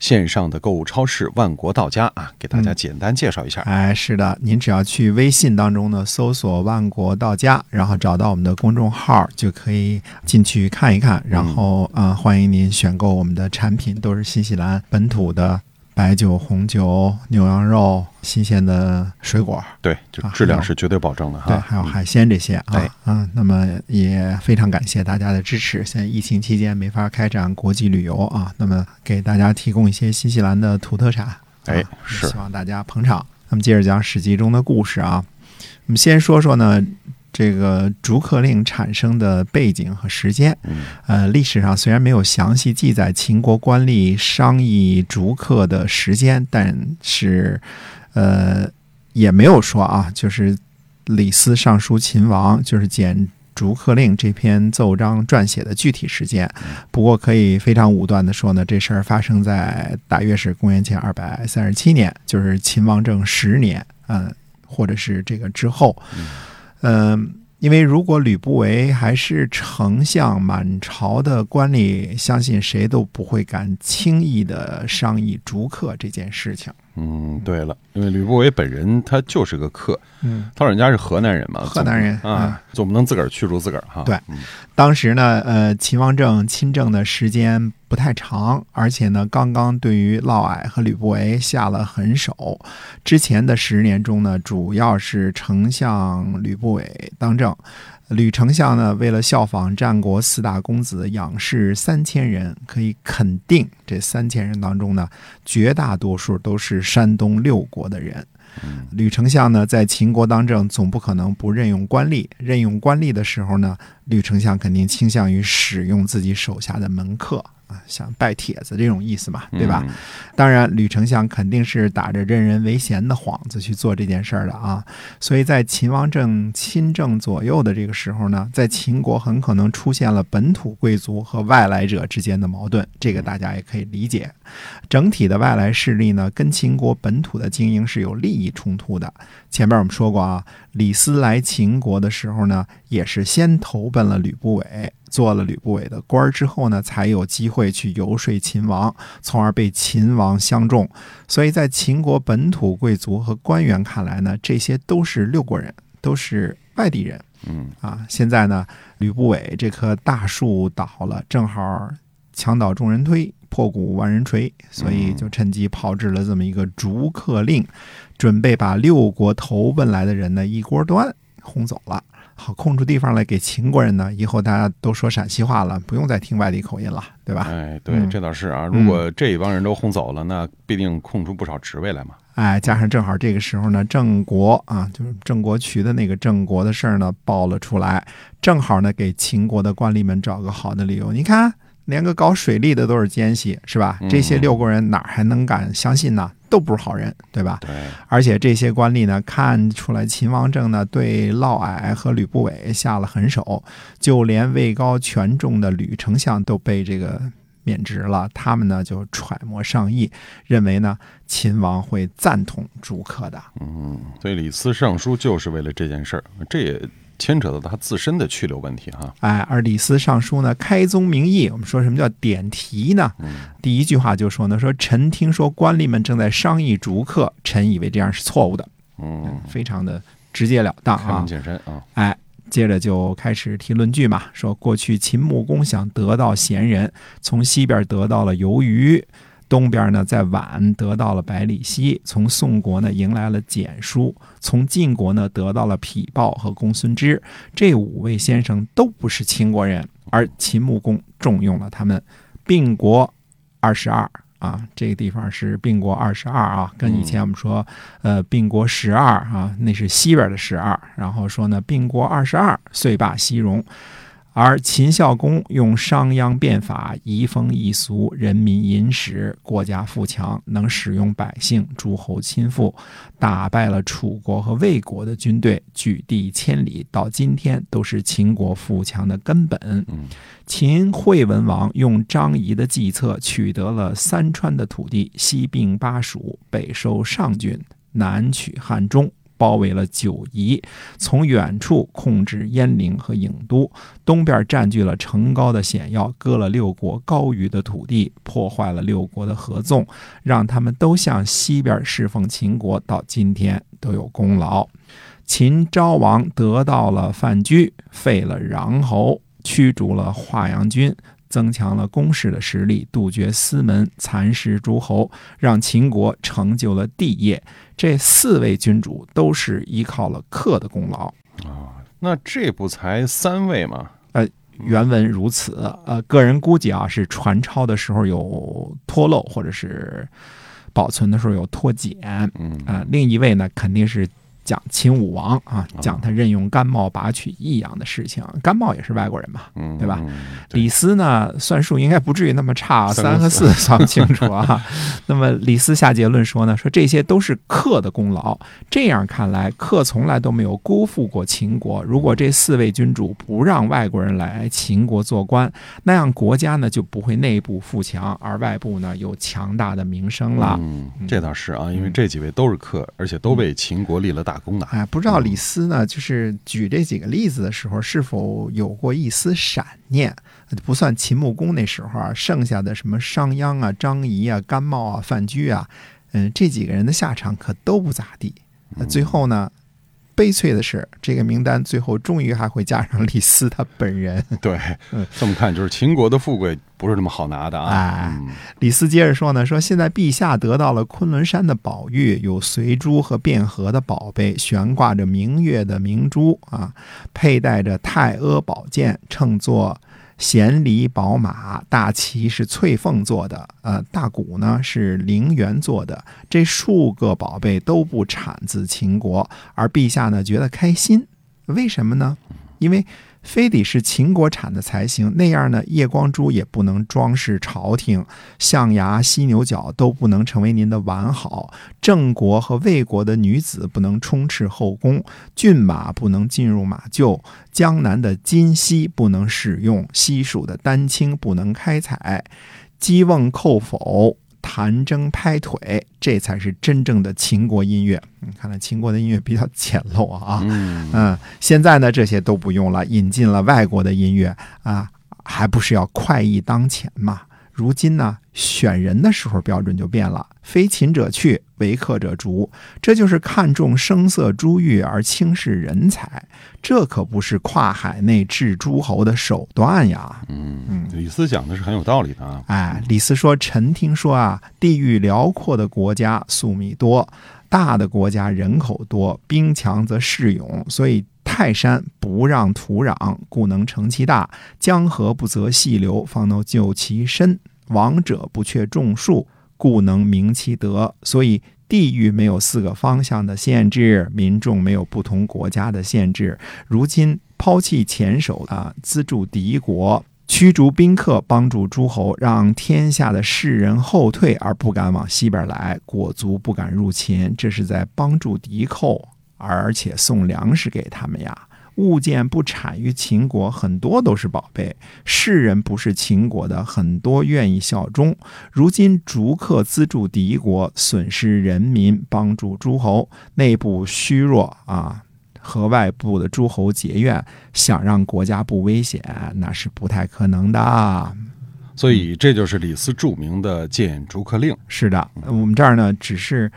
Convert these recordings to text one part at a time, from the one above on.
线上的购物超市“万国到家”啊，给大家简单介绍一下。哎，是的，您只要去微信当中呢搜索“万国到家”，然后找到我们的公众号，就可以进去看一看。然后啊、欢迎您选购我们的产品，都是新西兰本土的白酒、红酒、牛羊肉、新鲜的水果。对，就啊质量是绝对保证的哈对，还有海鲜这些对啊，嗯，那么也非常感谢大家的支持。现在疫情期间没法开展国际旅游啊，那么给大家提供一些新西兰的土特产，哎啊是希望大家捧场。那么接着讲《史记》中的故事啊，我们先说说呢。这个逐客令产生的背景和时间，嗯。呃，历史上虽然没有详细记载秦国官吏商议逐客的时间，但是，呃，也没有说啊，就是李斯上书秦王，就是简逐客令这篇奏章撰写的具体时间。不过可以非常武断的说呢，这事儿发生在大约是公元前二百三十七年，就是秦王政十年，嗯、或者是这个之后，嗯、因为如果吕不韦还是丞相，满朝的官吏，相信谁都不会敢轻易的商议逐客这件事情。嗯，对了，因为吕不韦本人他就是个客，嗯，他老人家是河南人嘛，河南人啊，总不能自个儿驱逐自个儿哈。对嗯当时呢，呃，秦王政亲政的时间不太长，而且呢，刚刚对于嫪毐和吕不韦下了狠手。之前的十年中呢，主要是丞相吕不韦当政。吕丞相呢，为了效仿战国四大公子，仰视三千人，可以肯定这三千人当中呢，绝大多数都是山东六国的人。吕丞相呢，在秦国当政，总不可能不任用官吏。任用官吏的时候呢，吕丞相肯定倾向于使用自己手下的门客，像拜帖子这种意思嘛，对吧？嗯当然，吕丞相肯定是打着任人唯贤的幌子去做这件事儿的啊。所以在秦王政亲政左右的这个时候呢，在秦国很可能出现了本土贵族和外来者之间的矛盾，这个大家也可以理解。整体的外来势力呢，跟秦国本土的经营是有利益冲突的。前面我们说过啊，李斯来秦国的时候呢，也是先投奔了吕不韦，做了吕不韦的官儿之后呢，才有机会去游说秦王，从而被秦王相中。所以在秦国本土贵族和官员看来呢，这些都是六国人，都是外地人。嗯啊，现在呢，吕不韦这棵大树倒了，正好墙倒众人推，破鼓万人锤，所以就趁机炮制了这么一个逐客令，准备把六国投奔来的人呢一锅端，轰走了。好，空出地方来给秦国人呢，以后大家都说陕西话了，不用再听外地口音了，对吧？哎，对，嗯这倒是啊。如果这一帮人都轰走了，那必定空出不少职位来嘛。哎，加上正好这个时候呢，郑国啊，就是郑国渠的那个郑国的事儿呢爆了出来，正好呢给秦国的官吏们找个好的理由。你看，连个搞水利的都是奸细，是吧？嗯这些六国人哪还能敢相信呢？都不是好人，对吧？对，而且这些官吏呢，看出来秦王政呢对嫪毐和吕不韦下了狠手，就连位高权重的吕丞相都被这个免职了。他们呢就揣摩上意，认为呢秦王会赞同逐客的。嗯，所以李斯上书就是为了这件事儿，这也牵扯到他自身的去留问题哈。哎，而李斯上书呢，开宗明义，我们说什么叫点题呢？嗯第一句话就说呢，说臣听说官吏们正在商议逐客，臣以为这样是错误的，嗯，非常的直截了当啊开门。见山啊。哎，接着就开始提论据嘛，说过去秦穆公想得到贤人，从西边得到了游鱼，东边呢在宛得到了百里奚，从宋国呢迎来了简书，从晋国呢得到了匹豹和公孙支。这五位先生都不是秦国人，而秦穆公重用了他们，并国二十二。啊，这个地方是并国二十二啊，跟以前我们说，呃，并国十二啊，那是西边的十二。然后说呢，并国二十二，遂罢西戎。而秦孝公用商鞅变法，移风易俗，人民殷实，国家富强，能使用百姓，诸侯亲附，打败了楚国和魏国的军队，举地千里，到今天都是秦国富强的根本。嗯秦惠文王用张仪的计策，取得了三川的土地，西并巴蜀，北收上郡，南取汉中。包围了九夷，从远处控制鄢陵和郢都，东边占据了城高的险要，割了六国高于的土地，破坏了六国的合纵，让他们都向西边侍奉秦国，到今天都有功劳。秦昭王得到了范雎，废了穰侯，驱逐了华阳君。增强了攻势的实力，杜绝私门，蚕食诸侯，让秦国成就了帝业。这四位君主都是依靠了克的功劳。啊，那这不才三位吗？呃原文如此，呃，个人估计啊，是传抄的时候有脱漏，或者是保存的时候有脱简。嗯啊、另一位呢，肯定是讲秦武王啊，讲他任用甘茂拔取益阳的事情。甘茂也是外国人嘛，嗯，对吧嗯？李斯呢，算术应该不至于那么差，三三和和四四 算不清楚啊。那么李斯下结论说呢，说这些都是克的功劳。这样看来，克从来都没有辜负过秦国。如果这四位君主不让外国人来秦国做官，那样国家呢就不会内部富强，而外部呢有强大的名声了。嗯，这倒是啊，因为嗯这几位都是克，而且都被秦国立了大哎，不知道李斯呢，就是举这几个例子的时候，是否有过一丝闪念？不算秦穆公那时候啊，剩下的什么商鞅啊、张仪啊、甘茂啊、范雎啊，嗯，这几个人的下场可都不咋地。那最后呢，悲催的是，这个名单最后终于还会加上李斯他本人。对嗯，这么看就是秦国的富贵不是那么好拿的啊。哎嗯李斯接着说呢，说现在陛下得到了昆仑山的宝玉，有随珠和卞和的宝贝，悬挂着明月的明珠啊，佩戴着太阿宝剑，乘坐闲狸宝马，大旗是翠凤做的，呃，大鼓呢是陵园做的，这数个宝贝都不产自秦国，而陛下呢觉得开心，为什么呢？因为非得是秦国产的才行，那样呢，夜光珠也不能装饰朝廷，象牙、犀牛角都不能成为您的完好，郑国和魏国的女子不能充斥后宫，骏马不能进入马厩，江南的金犀不能使用，西蜀的丹青不能开采，击瓮叩否。弹筝拍腿，这才是真正的秦国音乐。你，看来秦国的音乐比较简陋啊。嗯嗯，现在呢，这些都不用了，引进了外国的音乐啊，还不是要快意当前嘛？如今呢，选人的时候标准就变了，非秦者去，唯客者逐，这就是看重声色珠玉而轻视人才，这可不是跨海内治诸侯的手段呀。嗯，李斯讲的是很有道理的啊。哎，李斯说：“臣听说啊，地域辽阔的国家粟米多，大的国家人口多，兵强则士勇，所以泰山不让土壤，故能成其大；江河不择细流，方能就其深。王者不却众数，故能明其德。所以地域没有四个方向的限制，民众没有不同国家的限制。如今抛弃前手啊，资助敌国。”驱逐宾客，帮助诸侯，让天下的士人后退而不敢往西边来，裹足不敢入秦，这是在帮助敌寇，而且送粮食给他们呀。物件不产于秦国，很多都是宝贝；世人不是秦国的，很多愿意效忠。如今逐客资助敌国，损失人民，帮助诸侯，内部虚弱啊。和外部的诸侯结怨，想让国家不危险，那是不太可能的。所以这就是李斯著名的谏逐客令。是的，我们这儿呢只是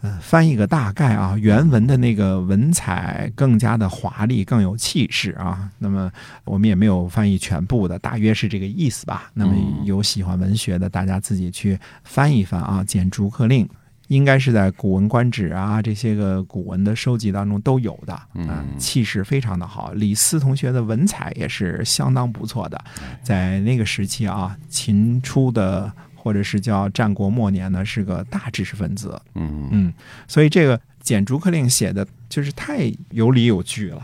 呃翻译个大概啊，原文的那个文采更加的华丽，更有气势啊。那么我们也没有翻译全部的，大约是这个意思吧。那么有喜欢文学的，大家自己去翻一翻啊，《简逐客令》。应该是在《古文观止》啊这些个古文的收集当中都有的，嗯气势非常的好。李斯同学的文采也是相当不错的，在那个时期啊，秦初的或者是叫战国末年呢，是个大知识分子。嗯嗯，所以这个《简逐客令》写的就是太有理有据了，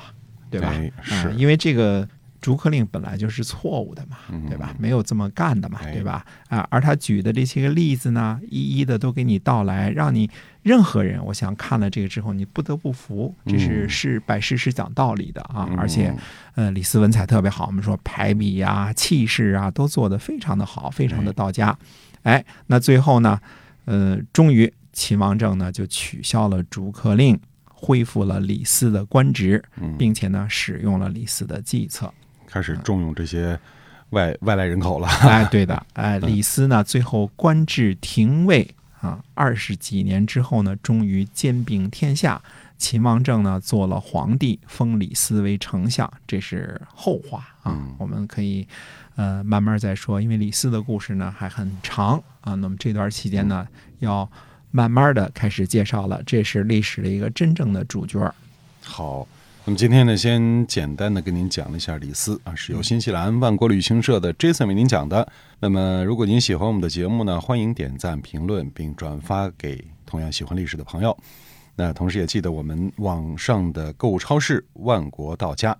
对吧？是因为这个逐客令本来就是错误的嘛，对吧？没有这么干的嘛，哎对吧？啊，而他举的这些个例子呢，一一的都给你道来，让你任何人，我想看了这个之后，你不得不服，这是嗯是摆事实讲道理的啊，嗯而且。呃，李斯文采特别好，我们说排比呀、气势啊，都做得非常的好，非常的到家。哎，那最后呢，呃，终于秦王政呢就取消了逐客令，恢复了李斯的官职，嗯，并且呢使用了李斯的计策。开始重用这些外外来人口了。哎，对的，哎，李斯呢最后官至廷尉啊，二十几年之后呢，终于兼并天下。秦王政呢做了皇帝，封李斯为丞相，这是后话啊，嗯我们可以呃慢慢再说，因为李斯的故事呢还很长啊。那么这段期间呢，要慢慢的开始介绍了，这是历史的一个真正的主角。好，那么今天呢，先简单的跟您讲了一下李斯啊，是由新西兰万国旅行社的 Jason 为您讲的。那么，如果您喜欢我们的节目呢，欢迎点赞、评论并转发给同样喜欢历史的朋友。那同时也记得我们网上的购物超市万国到家，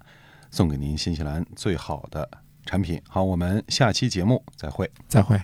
送给您新西兰最好的产品。好，我们下期节目再会。再会。